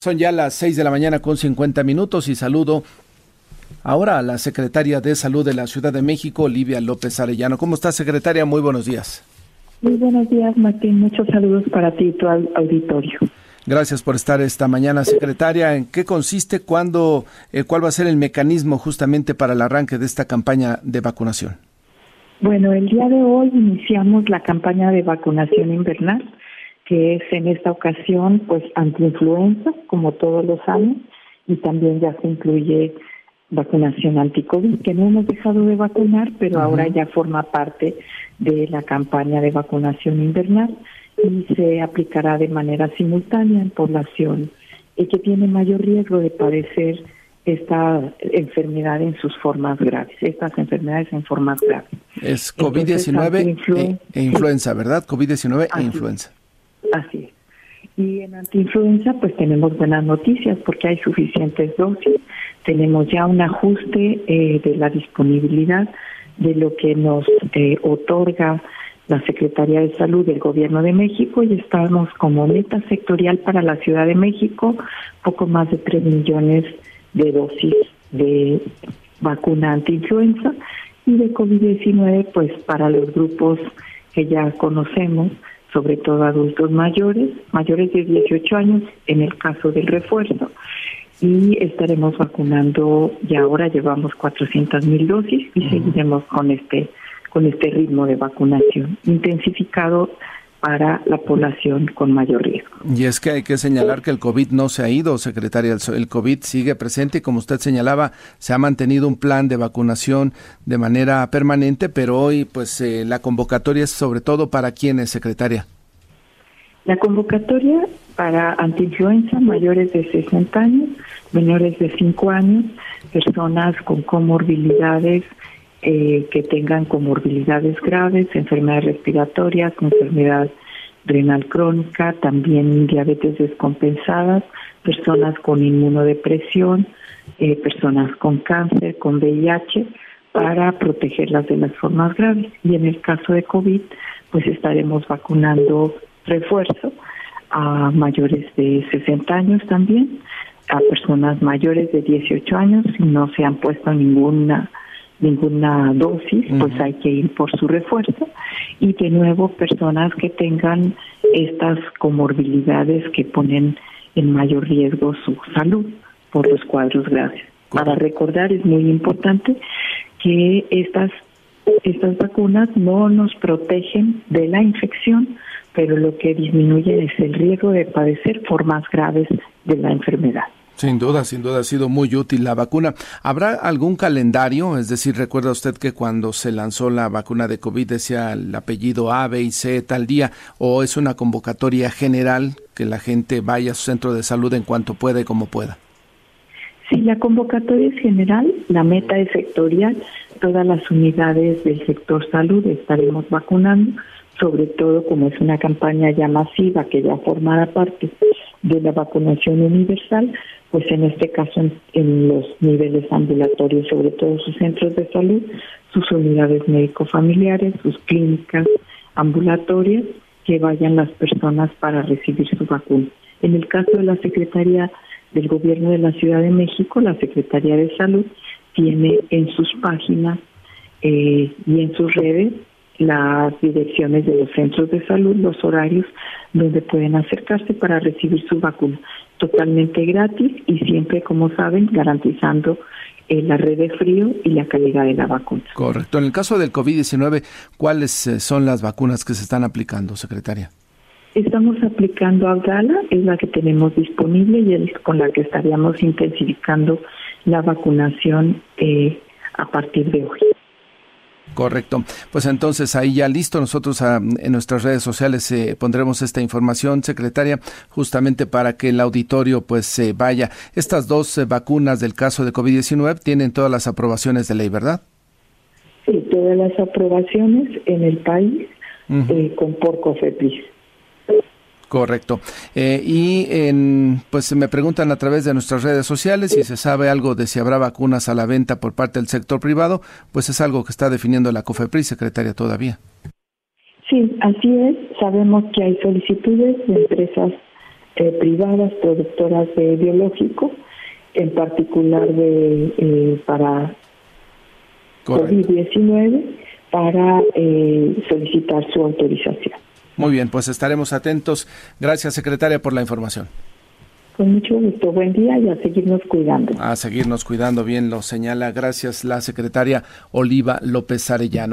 Son ya las 6 de la mañana con 50 minutos y saludo ahora a la secretaria de Salud de la Ciudad de México, Olivia López Arellano. ¿Cómo está, secretaria? Muy buenos días. Muy buenos días, Martín. Muchos saludos para ti y tu auditorio. Gracias por estar esta mañana, secretaria. ¿En qué consiste, cuándo, eh, cuál va a ser el mecanismo justamente para el arranque de esta campaña de vacunación? Bueno, el día de hoy iniciamos la campaña de vacunación invernal que es en esta ocasión pues antiinfluenza, como todos los años, y también ya se incluye vacunación anti-COVID, que no hemos dejado de vacunar, pero ahora ya forma parte de la campaña de vacunación invernal y se aplicará de manera simultánea en población y que tiene mayor riesgo de padecer esta enfermedad en sus formas graves, estas enfermedades en formas graves. Es COVID-19 e, influenza, ¿verdad? COVID-19 e influenza. Así es. Y en antiinfluenza, pues tenemos buenas noticias porque hay suficientes dosis. Tenemos ya un ajuste eh, de la disponibilidad de lo que nos eh, otorga la Secretaría de Salud del Gobierno de México y estamos como meta sectorial para la Ciudad de México poco más de 3 millones de dosis de vacuna antiinfluenza y de COVID-19, pues para los grupos que ya conocemos, sobre todo adultos mayores, mayores de 18 años en el caso del refuerzo. Y estaremos vacunando, y ahora llevamos 400 mil dosis y seguiremos con este, con este ritmo de vacunación intensificado para la población con mayor riesgo. Y es que hay que señalar que el COVID no se ha ido, secretaria. El COVID sigue presente y como usted señalaba, se ha mantenido un plan de vacunación de manera permanente, pero hoy pues eh, la convocatoria es sobre todo para quiénes, secretaria. La convocatoria para antiinfluenza mayores de 60 años, menores de 5 años, personas con comorbilidades eh, que tengan comorbilidades graves, enfermedades respiratorias, enfermedad renal crónica, también diabetes descompensadas, personas con inmunodepresión, eh, personas con cáncer, con VIH, para protegerlas de las formas graves. Y en el caso de COVID, pues estaremos vacunando refuerzo a mayores de 60 años también, a personas mayores de 18 años si no se han puesto ninguna ninguna dosis, pues hay que ir por su refuerzo. Y de nuevo, personas que tengan estas comorbilidades que ponen en mayor riesgo su salud por los cuadros graves. Para recordar, es muy importante que estas, estas vacunas no nos protegen de la infección, pero lo que disminuye es el riesgo de padecer formas graves de la enfermedad. Sin duda, sin duda ha sido muy útil la vacuna. ¿Habrá algún calendario? Es decir, recuerda usted que cuando se lanzó la vacuna de COVID decía el apellido A, B y C tal día, o es una convocatoria general que la gente vaya a su centro de salud en cuanto pueda y como pueda. Sí, la convocatoria es general, la meta es sectorial, todas las unidades del sector salud estaremos vacunando, sobre todo como es una campaña ya masiva que ya formará parte de la vacunación universal, pues en este caso en, los niveles ambulatorios, sobre todo sus centros de salud, sus unidades médico-familiares, sus clínicas ambulatorias, que vayan las personas para recibir su vacuna. En el caso de la Secretaría del Gobierno de la Ciudad de México, la Secretaría de Salud tiene en sus páginas eh, y en sus redes las direcciones de los centros de salud, los horarios donde pueden acercarse para recibir su vacuna totalmente gratis y siempre, como saben, garantizando eh, la red de frío y la calidad de la vacuna. Correcto. En el caso del COVID-19, ¿cuáles eh, son las vacunas que se están aplicando, secretaria? Estamos aplicando Abdala, es la que tenemos disponible y es con la que estaríamos intensificando la vacunación eh, a partir de hoy. Correcto. Pues entonces ahí ya listo. Nosotros ah, en nuestras redes sociales eh, pondremos esta información, secretaria, justamente para que el auditorio pues se vaya. Estas dos eh, vacunas del caso de COVID-19 tienen todas las aprobaciones de ley, ¿verdad? Sí, todas las aprobaciones en el país eh, con por COFEPRIS. Correcto. Eh, y en, pues me preguntan a través de nuestras redes sociales si se sabe algo de si habrá vacunas a la venta por parte del sector privado, pues es algo que está definiendo la COFEPRIS, secretaria, todavía. Sí, así es. Sabemos que hay solicitudes de empresas eh, privadas productoras de biológico, en particular de eh, para COVID-19, para eh, solicitar su autorización. Muy bien, pues estaremos atentos. Gracias, secretaria, por la información. Con mucho gusto. Buen día y a seguirnos cuidando. A seguirnos cuidando, bien lo señala. Gracias, la secretaria Oliva López Arellano.